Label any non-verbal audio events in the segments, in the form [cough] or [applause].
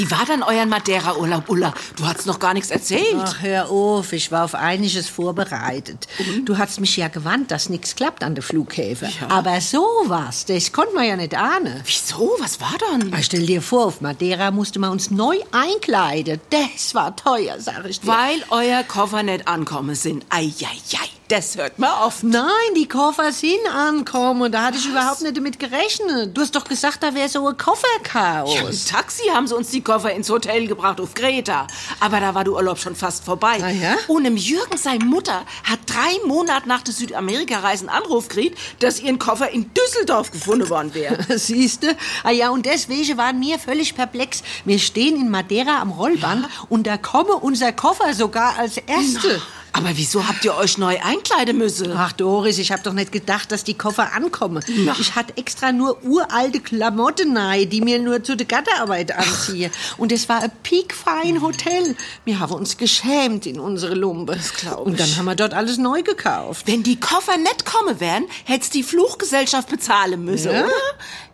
Wie war dann euer Madeira-Urlaub, Ulla? Du hast noch gar nichts erzählt. Ach, hör auf, ich war auf einiges vorbereitet. Du hast mich ja gewarnt, dass nichts klappt an den Flughäfen. Ja. Aber sowas, das konnte man ja nicht ahnen. Wieso? Was war dann? Ah, Stell dir vor, auf Madeira musste man uns neu einkleiden. Das war teuer, sag ich dir. Weil euer Koffer nicht ankommen sind. Eieiei, das hört man oft. Nein, die Koffer sind ankommen. Da hatte ich überhaupt nicht damit gerechnet. Du hast doch gesagt, da wäre so ein Kofferchaos. Ja, Im Taxi haben sie uns die Koffer ins Hotel gebracht auf Kreta. Aber da war der Urlaub schon fast vorbei. Ah, ja? Und im Jürgen, seine Mutter, hat drei Monate nach der Südamerika-Reise einen Anruf gekriegt, dass ihren Koffer in Düsseldorf gefunden worden wäre. [laughs] Siehste? Ah ja, und deswegen waren wir völlig perplex. Wir stehen in Madeira am Rollband und da komme unser Koffer sogar als Erste. Aber wieso habt ihr euch neu einkleiden müssen? Ach Doris, ich hab doch nicht gedacht, dass die Koffer ankommen. Na. Ich hatte extra nur uralte Klamotten nahe, die mir nur zu der Gatterarbeit anziehe. Und es war ein piekfein Hotel. Wir haben uns geschämt in unsere Lumpe. Das glaub Und dann ich. haben wir dort alles neu gekauft. Wenn die Koffer nicht kommen wären, hätt's die Fluchgesellschaft bezahlen müssen, Ja? oder?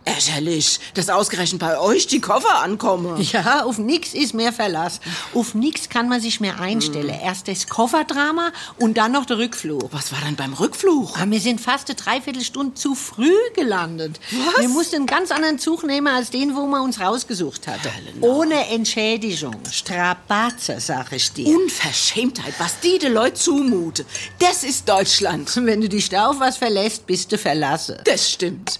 Ärgerlich, dass ausgerechnet bei euch die Koffer ankommen. Ja, auf nix ist mehr Verlass. Auf nix kann man sich mehr einstellen. Erst das Kofferdrama und dann noch der Rückflug. Was war dann beim Rückflug? Aber wir sind fast eine Dreiviertelstunde zu früh gelandet. Was? Wir mussten einen ganz anderen Zug nehmen als den, wo man uns rausgesucht hatte. Ohne Entschädigung. Strapazer, sag ich dir. Unverschämtheit, was die den Leuten zumute. Das ist Deutschland. Wenn du dich da auf was verlässt, bist du verlassen. Das stimmt.